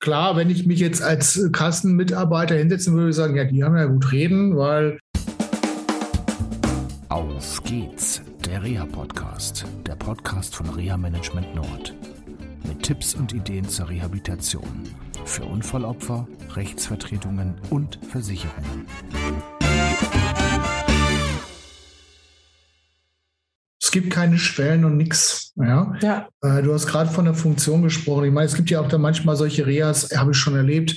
klar, wenn ich mich jetzt als Kassenmitarbeiter hinsetzen würde, sagen, ja, die haben ja gut reden, weil. Auf geht's, der Reha-Podcast, der Podcast von Reha Management Nord. Mit Tipps und Ideen zur Rehabilitation für Unfallopfer, Rechtsvertretungen und Versicherungen. Es gibt keine Schwellen und nichts. Ja? Ja. Äh, du hast gerade von der Funktion gesprochen. Ich meine, es gibt ja auch da manchmal solche Reas, habe ich schon erlebt.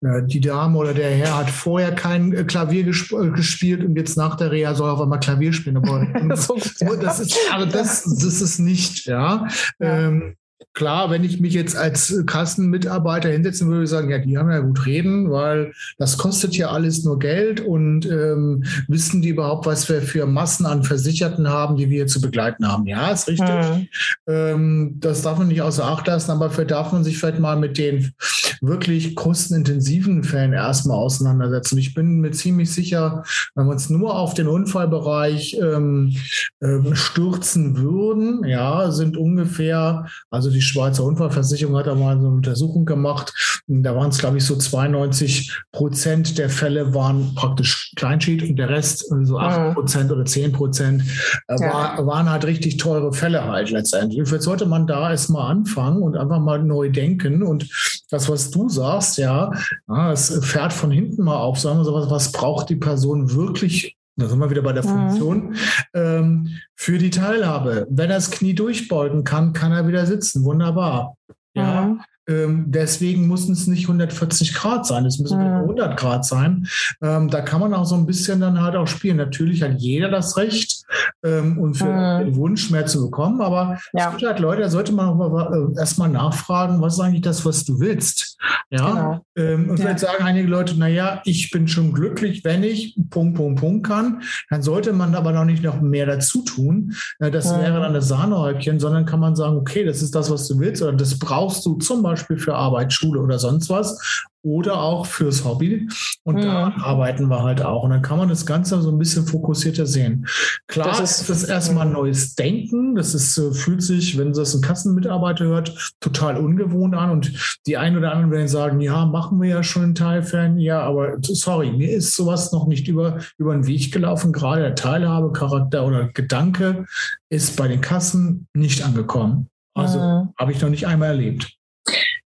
Äh, die Dame oder der Herr hat vorher kein äh, Klavier gesp äh, gespielt und jetzt nach der Reha soll er auf einmal Klavier spielen. Aber das, das, ist, also das, das ist nicht, ja. Ja. Ähm, Klar, wenn ich mich jetzt als Kassenmitarbeiter hinsetzen würde, sagen, ja, die haben ja gut reden, weil das kostet ja alles nur Geld und ähm, wissen die überhaupt, was wir für Massen an Versicherten haben, die wir zu begleiten haben. Ja, ist richtig. Mhm. Ähm, das darf man nicht außer Acht lassen, aber vielleicht darf man sich vielleicht mal mit den wirklich kostenintensiven Fällen erstmal auseinandersetzen. Ich bin mir ziemlich sicher, wenn wir uns nur auf den Unfallbereich ähm, ähm, stürzen würden, ja, sind ungefähr, also die Schweizer Unfallversicherung hat da mal so eine Untersuchung gemacht. Da waren es, glaube ich, so 92 Prozent der Fälle waren praktisch Kleinschied und der Rest, äh, so 8 Prozent oder 10 Prozent, äh, war, waren halt richtig teure Fälle halt letztendlich. Vielleicht sollte man da erstmal anfangen und einfach mal neu denken. Und das, was du sagst, ja, ja es fährt von hinten mal auf, sagen wir so, was, was braucht die Person wirklich? Da sind wir wieder bei der Mhm. Funktion. Ähm, für die Teilhabe. Wenn er das Knie durchbeugen kann, kann er wieder sitzen. Wunderbar. Ja. Mhm. Ähm, deswegen müssen es nicht 140 Grad sein, es müssen Mhm. 100 Grad sein. Ähm, da kann man auch so ein bisschen dann halt auch spielen. Natürlich hat jeder das Recht ähm, und für Mhm. den Wunsch mehr zu bekommen, aber Ja. es gibt halt Leute, da sollte man auch mal, äh, erstmal nachfragen, was ist eigentlich das, was du willst. Ja. Genau. Ähm, und Ja. vielleicht sagen einige Leute, naja, ich bin schon glücklich, wenn ich Punkt, Punkt, Punkt kann. Dann sollte man aber noch nicht noch mehr dazu tun. Äh, Das Mhm. wäre dann das Sahnehäubchen, sondern kann man sagen, okay, das ist das, was du willst, oder das brauchst du zum Beispiel für Arbeit, Schule oder sonst was. Oder auch fürs Hobby. Und Mhm. da arbeiten wir halt auch. Und dann kann man das Ganze so ein bisschen fokussierter sehen. Klar, Das ist- ist das erstmal ein neues Denken. Das ist, äh, fühlt sich, wenn das ein Kassenmitarbeiter hört, total ungewohnt an. Und die einen oder anderen werden sagen, ja, machen wir ja schon in Teilfällen. Ja, aber sorry, mir ist sowas noch nicht über, über den Weg gelaufen. Gerade der Teilhabecharakter oder Gedanke ist bei den Kassen nicht angekommen. Also Mhm. habe ich noch nicht einmal erlebt.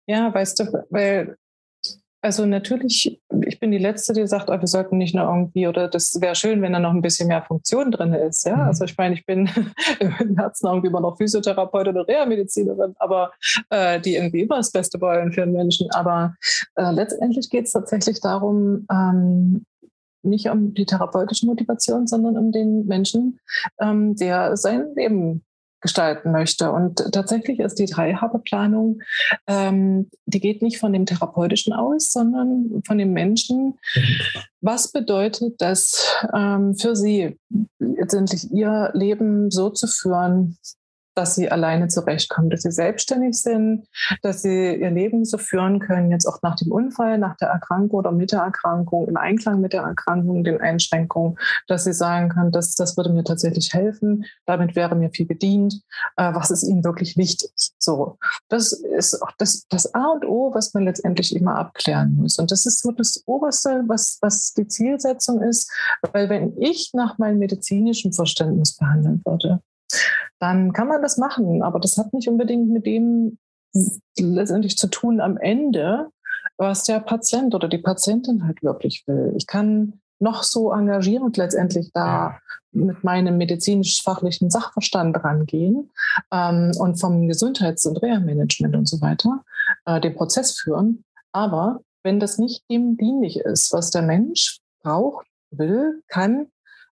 Ja, weißt du, weil, also natürlich, ich bin die Letzte, die sagt, oh, wir sollten nicht nur irgendwie, oder das wäre schön, wenn da noch ein bisschen mehr Funktion drin ist. Ja, Mhm. also ich meine, ich bin im Herzen irgendwie immer noch Physiotherapeut oder Reha-Medizinerin, aber äh, die irgendwie immer das Beste wollen für einen Menschen. Aber äh, letztendlich geht es tatsächlich darum, ähm, nicht um die therapeutische Motivation, sondern um den Menschen, ähm, der sein Leben gestalten möchte. Und tatsächlich ist die Teilhabeplanung, ähm, die geht nicht von dem Therapeutischen aus, sondern von dem Menschen. Was bedeutet das ähm, für Sie, letztendlich Ihr Leben so zu führen, dass sie alleine zurechtkommen, dass sie selbstständig sind, dass sie ihr Leben so führen können, jetzt auch nach dem Unfall, nach der Erkrankung oder mit der Erkrankung, im Einklang mit der Erkrankung, den Einschränkungen, dass sie sagen können, das, das würde mir tatsächlich helfen, damit wäre mir viel gedient, äh, was ist ihnen wirklich wichtig. So, das ist auch das, das A und O, was man letztendlich immer abklären muss. Und das ist so das Oberste, was, was die Zielsetzung ist, weil wenn ich nach meinem medizinischen Verständnis behandeln würde, dann kann man das machen. Aber das hat nicht unbedingt mit dem letztendlich zu tun am Ende, was der Patient oder die Patientin halt wirklich will. Ich kann noch so engagierend letztendlich da mit meinem medizinisch-fachlichen Sachverstand rangehen ähm, und vom Gesundheits- und Reha-Management und so weiter äh, den Prozess führen. Aber wenn das nicht dem dienlich ist, was der Mensch braucht, will, kann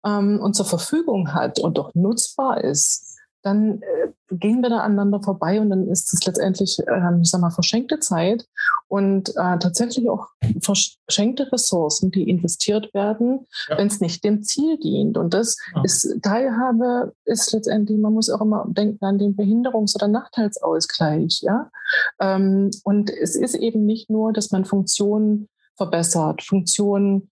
ähm, und zur Verfügung hat und auch nutzbar ist, dann äh, gehen wir da aneinander vorbei und dann ist es letztendlich, ähm, ich sag mal, verschenkte Zeit und äh, tatsächlich auch verschenkte Ressourcen, die investiert werden, Ja. wenn es nicht dem Ziel dient. Und das Ja. ist Teilhabe ist letztendlich, man muss auch immer denken an den Behinderungs- oder Nachteilsausgleich, ja. Ähm, und es ist eben nicht nur, dass man Funktionen verbessert, Funktionen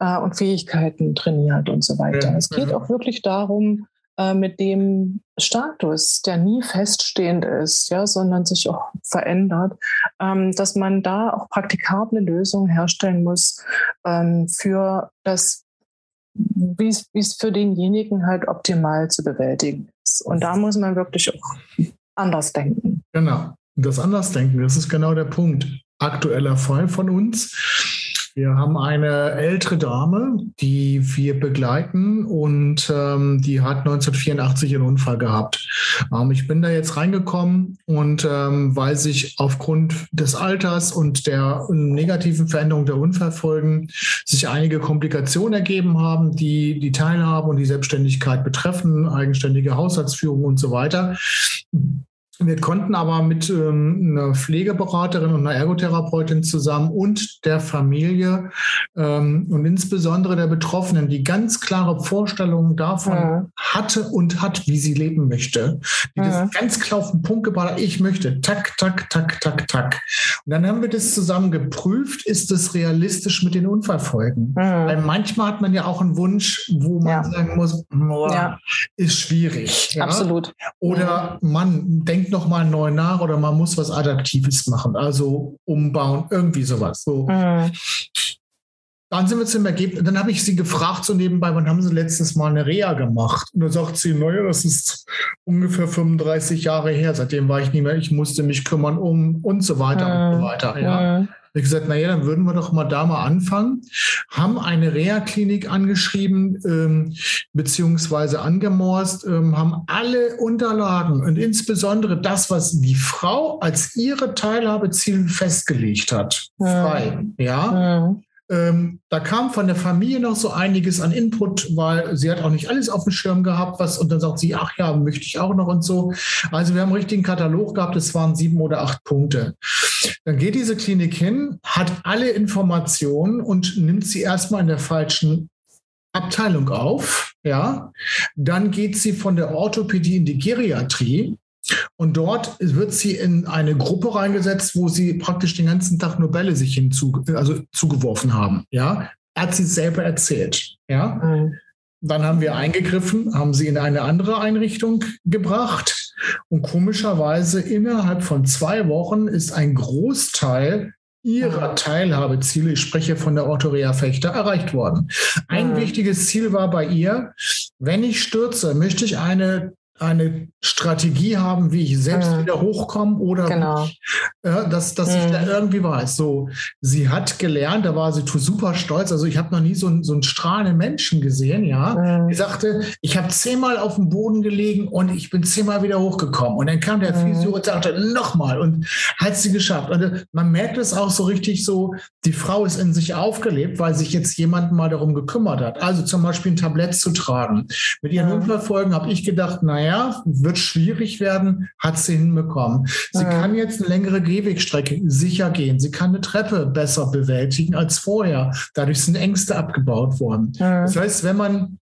äh, und Fähigkeiten trainiert und so weiter. Ja, Es geht ja. auch wirklich darum, äh, mit dem Status, der nie feststehend ist, ja, sondern sich auch verändert, ähm, dass man da auch praktikable Lösungen herstellen muss ähm, für das, wie es für denjenigen halt optimal zu bewältigen ist. Und da muss man wirklich auch anders denken. Genau. Das Andersdenken, das ist genau der Punkt. Aktueller Fall von uns wir haben eine ältere Dame, die wir begleiten und ähm, die hat 1984 einen Unfall gehabt. Ähm, ich bin da jetzt reingekommen und ähm, weil sich aufgrund des Alters und der negativen Veränderung der Unfallfolgen sich einige Komplikationen ergeben haben, die die Teilhabe und die Selbstständigkeit betreffen, eigenständige Haushaltsführung und so weiter wir konnten aber mit ähm, einer Pflegeberaterin und einer Ergotherapeutin zusammen und der Familie ähm, und insbesondere der Betroffenen, die ganz klare Vorstellungen davon ja. hatte und hat, wie sie leben möchte, die ja. das ganz klar auf den Punkt gebracht hat, ich möchte, tak, tak, tak, tak, tak. Und dann haben wir das zusammen geprüft, ist es realistisch mit den Unfallfolgen? Ja. Weil manchmal hat man ja auch einen Wunsch, wo man sagen muss, boah, ist schwierig. Absolut. Oder man denkt, denkt noch mal neu nach oder man muss was Adaptives machen, also umbauen, irgendwie sowas. So. Mhm. Dann sind wir zum Ergebnis. Dann habe ich sie gefragt, so nebenbei, wann haben sie letztes Mal eine Reha gemacht? Und da sagt sie, naja, das ist ungefähr 35 Jahre her. Seitdem war ich nicht mehr, ich musste mich kümmern um und so weiter mhm. und so weiter. Ja. Mhm. Ich gesagt, naja, dann würden wir doch mal da mal anfangen. Haben eine Reha-Klinik angeschrieben, ähm, beziehungsweise angemorst, ähm, haben alle Unterlagen und insbesondere das, was die Frau als ihre Teilhabeziel festgelegt hat, frei. Ja. ja. Ähm, da kam von der Familie noch so einiges an Input, weil sie hat auch nicht alles auf dem Schirm gehabt, was und dann sagt sie, ach ja, möchte ich auch noch und so. Also wir haben einen richtigen Katalog gehabt, es waren sieben oder acht Punkte. Dann geht diese Klinik hin, hat alle Informationen und nimmt sie erstmal in der falschen Abteilung auf. Ja, dann geht sie von der Orthopädie in die Geriatrie. Und dort wird sie in eine Gruppe reingesetzt, wo sie praktisch den ganzen Tag nur Bälle sich hinzu, also zugeworfen haben. Ja, hat sie selber erzählt. Ja. Mhm. Dann haben wir eingegriffen, haben sie in eine andere Einrichtung gebracht. Und komischerweise innerhalb von zwei Wochen ist ein Großteil ihrer Teilhabeziele, ich spreche von der Orthorea Fechter, erreicht worden. Ein mhm. wichtiges Ziel war bei ihr, wenn ich stürze, möchte ich eine eine Strategie haben, wie ich selbst mhm. wieder hochkomme oder genau. ich, äh, dass, dass mhm. ich da irgendwie weiß. So, sie hat gelernt, da war sie super stolz. Also ich habe noch nie so, einen, so einen strahlenden Menschen gesehen, ja. Mhm. Die sagte, ich habe zehnmal auf dem Boden gelegen und ich bin zehnmal wieder hochgekommen. Und dann kam der mhm. Physio und sagte, nochmal und hat sie geschafft. Und äh, man merkt es auch so richtig so, die Frau ist in sich aufgelebt, weil sich jetzt jemand mal darum gekümmert hat. Also zum Beispiel ein Tablett zu tragen. Mit ihren mhm. Unfallfolgen habe ich gedacht, naja, naja, wird schwierig werden, hat sie hinbekommen. Sie ja. kann jetzt eine längere Gehwegstrecke sicher gehen. Sie kann eine Treppe besser bewältigen als vorher. Dadurch sind Ängste abgebaut worden. Ja. Das heißt, wenn man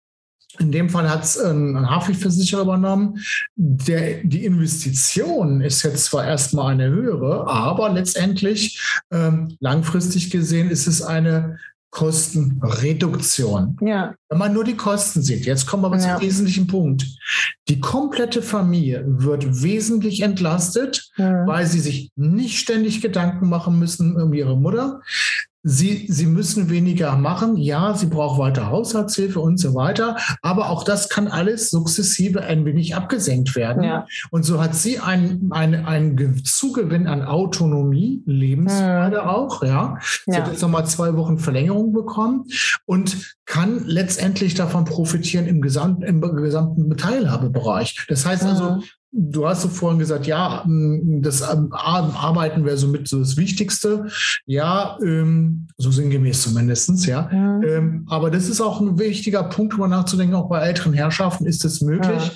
in dem Fall hat es ein Haftpflichtversicherer übernommen. Der, die Investition ist jetzt zwar erstmal eine höhere, aber letztendlich ähm, langfristig gesehen ist es eine Kostenreduktion. Ja. Wenn man nur die Kosten sieht, jetzt kommen wir aber ja. zum wesentlichen Punkt. Die komplette Familie wird wesentlich entlastet, ja. weil sie sich nicht ständig Gedanken machen müssen um ihre Mutter. Sie, sie müssen weniger machen. Ja, sie braucht weiter Haushaltshilfe und so weiter. Aber auch das kann alles sukzessive ein wenig abgesenkt werden. Ja. Und so hat sie einen ein Zugewinn an Autonomie, Lebensfreude mhm. auch. Ja. Sie ja. hat jetzt nochmal zwei Wochen Verlängerung bekommen und kann letztendlich davon profitieren im gesamten, im gesamten Teilhabebereich. Das heißt also, mhm. Du hast so vorhin gesagt, ja, das Arbeiten wäre somit so das Wichtigste. Ja, ähm, so sinngemäß zumindest, ja. Ähm, aber das ist auch ein wichtiger Punkt, darüber nachzudenken, auch bei älteren Herrschaften ist es möglich. Ja.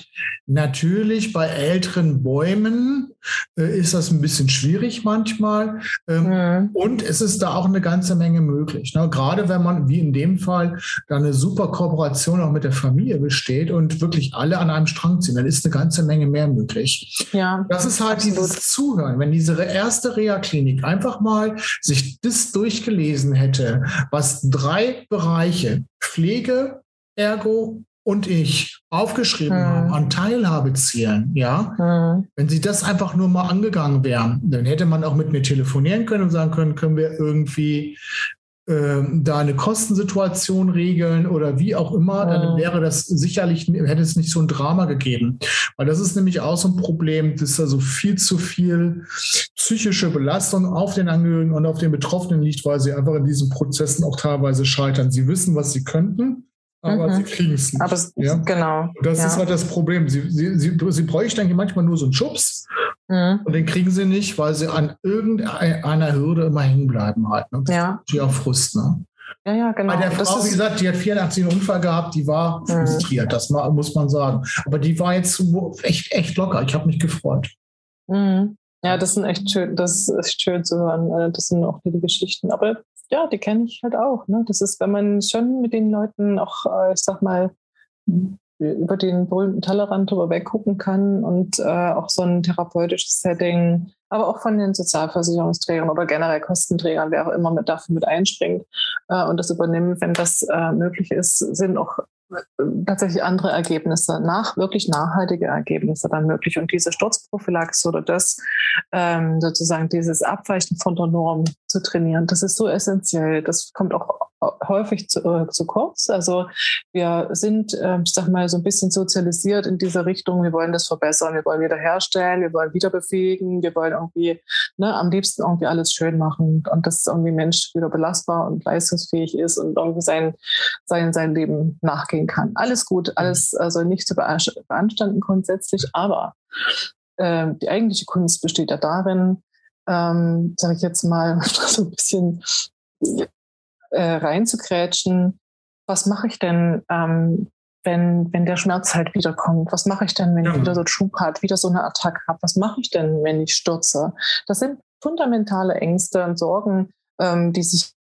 Natürlich bei älteren Bäumen äh, ist das ein bisschen schwierig manchmal. Ähm, ja. Und es ist da auch eine ganze Menge möglich. Ne? Gerade wenn man, wie in dem Fall, da eine super Kooperation auch mit der Familie besteht und wirklich alle an einem Strang ziehen, dann ist eine ganze Menge mehr möglich möglich. Ja, das ist halt absolut. dieses Zuhören. Wenn diese erste Reha-Klinik einfach mal sich das durchgelesen hätte, was drei Bereiche, Pflege, Ergo und ich aufgeschrieben mhm. haben an Teilhabezielen, ja, mhm. wenn sie das einfach nur mal angegangen wären, dann hätte man auch mit mir telefonieren können und sagen können, können wir irgendwie da eine Kostensituation regeln oder wie auch immer, dann mhm. wäre das sicherlich, hätte es nicht so ein Drama gegeben. Weil das ist nämlich auch so ein Problem, dass da so viel zu viel psychische Belastung auf den Angehörigen und auf den Betroffenen liegt, weil sie einfach in diesen Prozessen auch teilweise scheitern. Sie wissen, was sie könnten aber mhm. sie kriegen es nicht. Aber ja? genau. das ja. ist halt das Problem. Sie, sie, sie, sie bräuchten manchmal nur so einen Schubs mhm. und den kriegen sie nicht, weil sie an irgendeiner Hürde immer hängen bleiben halt. Ne? Das ja. ist auch Frust. Ne? Ja, ja, genau. Bei der Frau, wie gesagt, die hat 84 einen Unfall gehabt, die war mhm. frustriert, das muss man sagen. Aber die war jetzt echt, echt locker. Ich habe mich gefreut. Mhm. Ja, das sind echt schön, das ist schön zu hören. Äh, das sind auch viele Geschichten. Aber ja, die kenne ich halt auch. Ne? Das ist, wenn man schon mit den Leuten auch, äh, ich sag mal, über den berühmten Tellerrand drüber weggucken kann und äh, auch so ein therapeutisches Setting, aber auch von den Sozialversicherungsträgern oder generell Kostenträgern, wer auch immer mit dafür mit einspringt äh, und das übernimmt, wenn das äh, möglich ist, sind auch tatsächlich andere Ergebnisse, nach, wirklich nachhaltige Ergebnisse dann möglich. Und diese Sturzprophylaxe oder das ähm, sozusagen dieses Abweichen von der Norm zu trainieren, das ist so essentiell. Das kommt auch häufig zu, äh, zu kurz. Also wir sind, äh, ich sag mal, so ein bisschen sozialisiert in diese Richtung. Wir wollen das verbessern, wir wollen wiederherstellen, wir wollen wieder befähigen, wir wollen irgendwie ne, am liebsten irgendwie alles schön machen und dass irgendwie Mensch wieder belastbar und leistungsfähig ist und irgendwie sein, sein, sein Leben nachgehen kann. Alles gut, alles also nicht zu beanstanden grundsätzlich, aber äh, die eigentliche Kunst besteht ja darin, ähm, sage ich jetzt mal, so ein bisschen äh, reinzugrätschen, was mache ich denn, ähm, wenn, wenn der Schmerz halt wiederkommt? Was mache ich denn, wenn ja. ich wieder so einen Schub hat, wieder so eine Attacke habe? Was mache ich denn, wenn ich stürze? Das sind fundamentale Ängste und Sorgen, ähm, die sich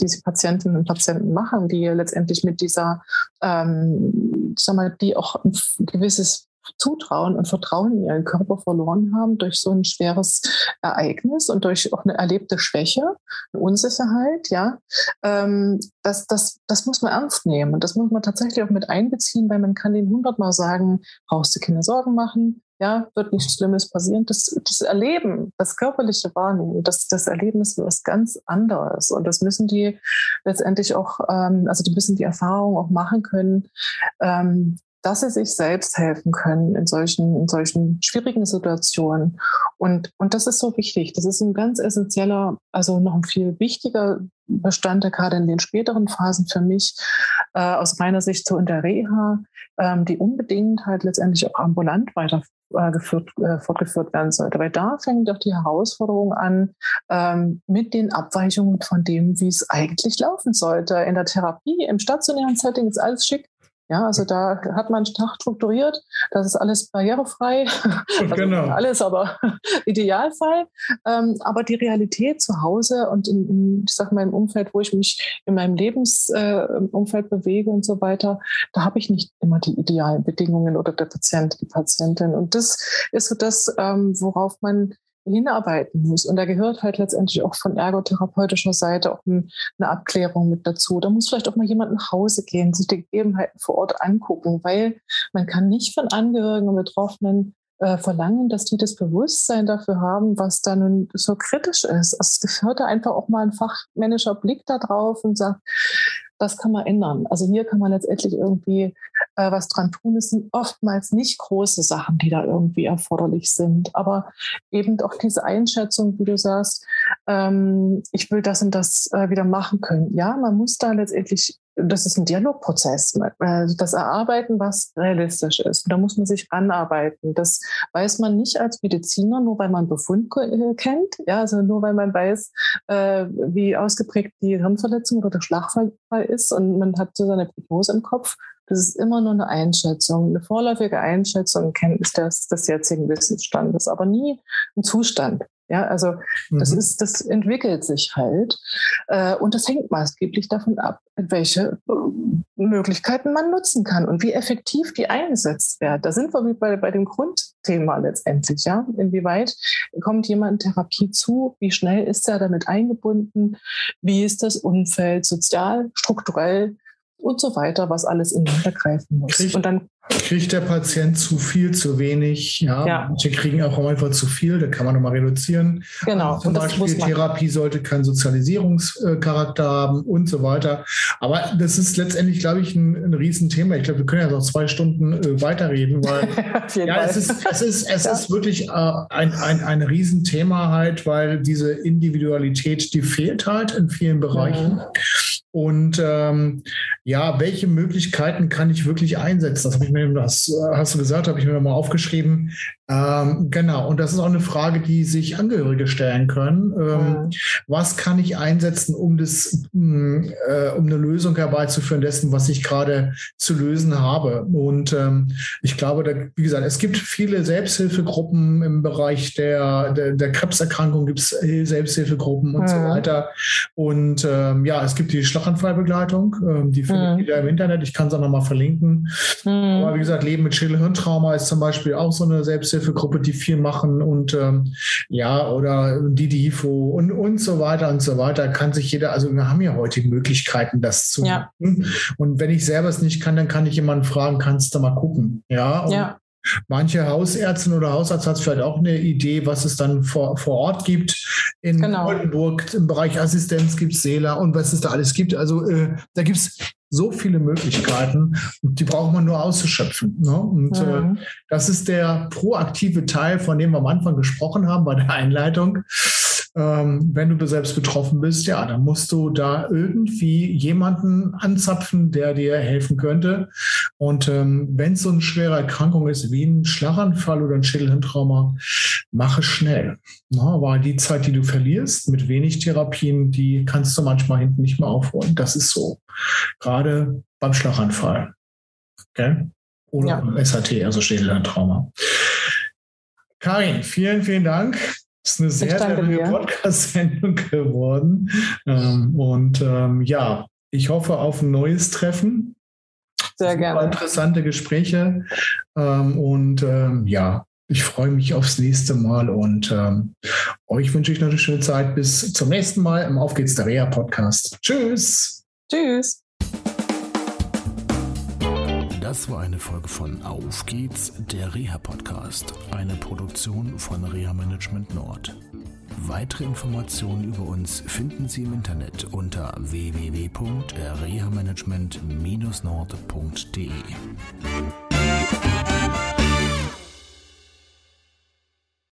diese Patientinnen und Patienten machen, die letztendlich mit dieser, ähm, sag mal, die auch ein gewisses Zutrauen und Vertrauen in ihren Körper verloren haben durch so ein schweres Ereignis und durch auch eine erlebte Schwäche, eine Unsicherheit, ja, ähm, das, das, das muss man ernst nehmen und das muss man tatsächlich auch mit einbeziehen, weil man kann den hundertmal sagen, brauchst du keine Sorgen machen, ja, wird nichts Schlimmes passieren. Das, das Erleben, das körperliche Wahrnehmen, das, das Erleben ist was ganz anderes. Und das müssen die letztendlich auch, ähm, also die müssen die Erfahrung auch machen können, ähm, dass sie sich selbst helfen können in solchen, in solchen schwierigen Situationen. Und, und das ist so wichtig. Das ist ein ganz essentieller, also noch ein viel wichtiger Bestandteil gerade in den späteren Phasen für mich, äh, aus meiner Sicht so in der Reha, ähm, die unbedingt halt letztendlich auch ambulant weitergeführt, äh, fortgeführt werden sollte. Weil da fängt doch die Herausforderung an, ähm, mit den Abweichungen von dem, wie es eigentlich laufen sollte. In der Therapie, im stationären Setting ist alles schick. Ja, also da hat man einen Tag strukturiert, das ist alles barrierefrei, also genau. alles aber Idealfall. Ähm, aber die Realität zu Hause und in, in, ich sag mal, im Umfeld, wo ich mich in meinem Lebensumfeld äh, bewege und so weiter, da habe ich nicht immer die idealen Bedingungen oder der Patient, die Patientin. Und das ist so das, ähm, worauf man hinarbeiten muss. Und da gehört halt letztendlich auch von ergotherapeutischer Seite auch eine Abklärung mit dazu. Da muss vielleicht auch mal jemand nach Hause gehen, sich die Gegebenheiten vor Ort angucken, weil man kann nicht von Angehörigen und Betroffenen äh, verlangen, dass die das Bewusstsein dafür haben, was da nun so kritisch ist. Also es gehört da einfach auch mal ein fachmännischer Blick da drauf und sagt, das kann man ändern. Also hier kann man letztendlich irgendwie äh, was dran tun. Es sind oftmals nicht große Sachen, die da irgendwie erforderlich sind, aber eben auch diese Einschätzung, wie du sagst, ähm, ich will das und das äh, wieder machen können. Ja, man muss da letztendlich das ist ein Dialogprozess. Also das Erarbeiten, was realistisch ist. da muss man sich anarbeiten. Das weiß man nicht als Mediziner, nur weil man Befund äh, kennt. Ja, also nur weil man weiß, äh, wie ausgeprägt die Hirnverletzung oder der Schlagfall ist und man hat so seine Prognose im Kopf. Das ist immer nur eine Einschätzung, eine vorläufige Einschätzung, Kenntnis des, des jetzigen Wissensstandes, aber nie ein Zustand. Ja, also das mhm. ist, das entwickelt sich halt. Äh, und das hängt maßgeblich davon ab, welche äh, Möglichkeiten man nutzen kann und wie effektiv die eingesetzt werden. Da sind wir bei, bei dem Grundthema letztendlich, ja. Inwieweit kommt jemand in Therapie zu? Wie schnell ist er damit eingebunden? Wie ist das Umfeld sozial, strukturell? Und so weiter, was alles ineinander greifen muss. Kriegt, und dann kriegt der Patient zu viel, zu wenig. Ja, Ja. manche kriegen auch einfach zu viel, da kann man nochmal reduzieren. genau. Zum und das Beispiel. Therapie sollte keinen Sozialisierungscharakter haben und so weiter. Aber das ist letztendlich, glaube ich, ein, ein Riesenthema. Ich glaube, wir können ja noch zwei Stunden äh, weiterreden, weil ja, es ist, es ist, es Ja. ist wirklich äh, ein, ein, ein Riesenthema halt, weil diese Individualität, die fehlt halt in vielen Bereichen. Mhm. Und ähm, ja, welche Möglichkeiten kann ich wirklich einsetzen? Das habe ich mir, das äh, hast du gesagt, habe ich mir mal aufgeschrieben. Ähm, genau, und das ist auch eine Frage, die sich Angehörige stellen können. Ähm, Mhm. was kann ich einsetzen, um das, mh, äh, um eine Lösung herbeizuführen dessen, was ich gerade zu lösen habe? Und ähm, ich glaube, da, wie gesagt, es gibt viele Selbsthilfegruppen im Bereich der, der, der Krebserkrankung, gibt es Selbsthilfegruppen und so Mhm. weiter. Und ähm, ja, es gibt die Schlaganfallbegleitung, ähm, die findet Mhm. ihr im Internet. Ich kann es auch nochmal verlinken. Aber Mhm. wie gesagt, Leben mit Schädel-Hirntrauma ist zum Beispiel auch so eine Selbsthilfegruppe, die viel machen und ähm, ja, oder die DIFO und, und so weiter und so weiter. Kann sich jeder, also wir haben ja heute Möglichkeiten, das zu Ja. machen. Und wenn ich selber es nicht kann, dann kann ich jemanden fragen, kannst du mal gucken. Ja, und Ja, Manche Hausärztin oder Hausarzt hat vielleicht auch eine Idee, was es dann vor, vor Ort gibt. In Genau. Oldenburg im Bereich Assistenz gibt es Seela und was es da alles gibt. Also äh, da gibt es so viele Möglichkeiten und die braucht man nur auszuschöpfen. Ne? Und äh, Mhm. das ist der proaktive Teil, von dem wir am Anfang gesprochen haben bei der Einleitung. Ähm, wenn du selbst betroffen bist, ja, dann musst du da irgendwie jemanden anzapfen, der dir helfen könnte. Und ähm, wenn es so eine schwere Erkrankung ist, wie ein Schlaganfall oder ein Schädelhirntrauma, mache schnell. Na, weil die Zeit, die du verlierst mit wenig Therapien, die kannst du manchmal hinten nicht mehr aufholen. Das ist so. Gerade beim Schlaganfall. Okay? Oder Ja. beim SAT, also Schädelhirntrauma. Karin, vielen, vielen Dank. Das ist eine sehr, sehr lange. Podcast-Sendung geworden. Ähm, und ähm, ja, ich hoffe auf ein neues Treffen. Sehr gerne. Interessante Gespräche. Ähm, und ähm, ja, ich freue mich aufs nächste Mal und ähm, euch wünsche ich noch eine schöne Zeit. Bis zum nächsten Mal im Auf geht's der Reha Podcast. Tschüss. Tschüss. Das war eine Folge von Auf geht's, der Reha-Podcast, eine Produktion von Reha Management Nord. Weitere Informationen über uns finden Sie im Internet unter www.rehamanagement-nord.de.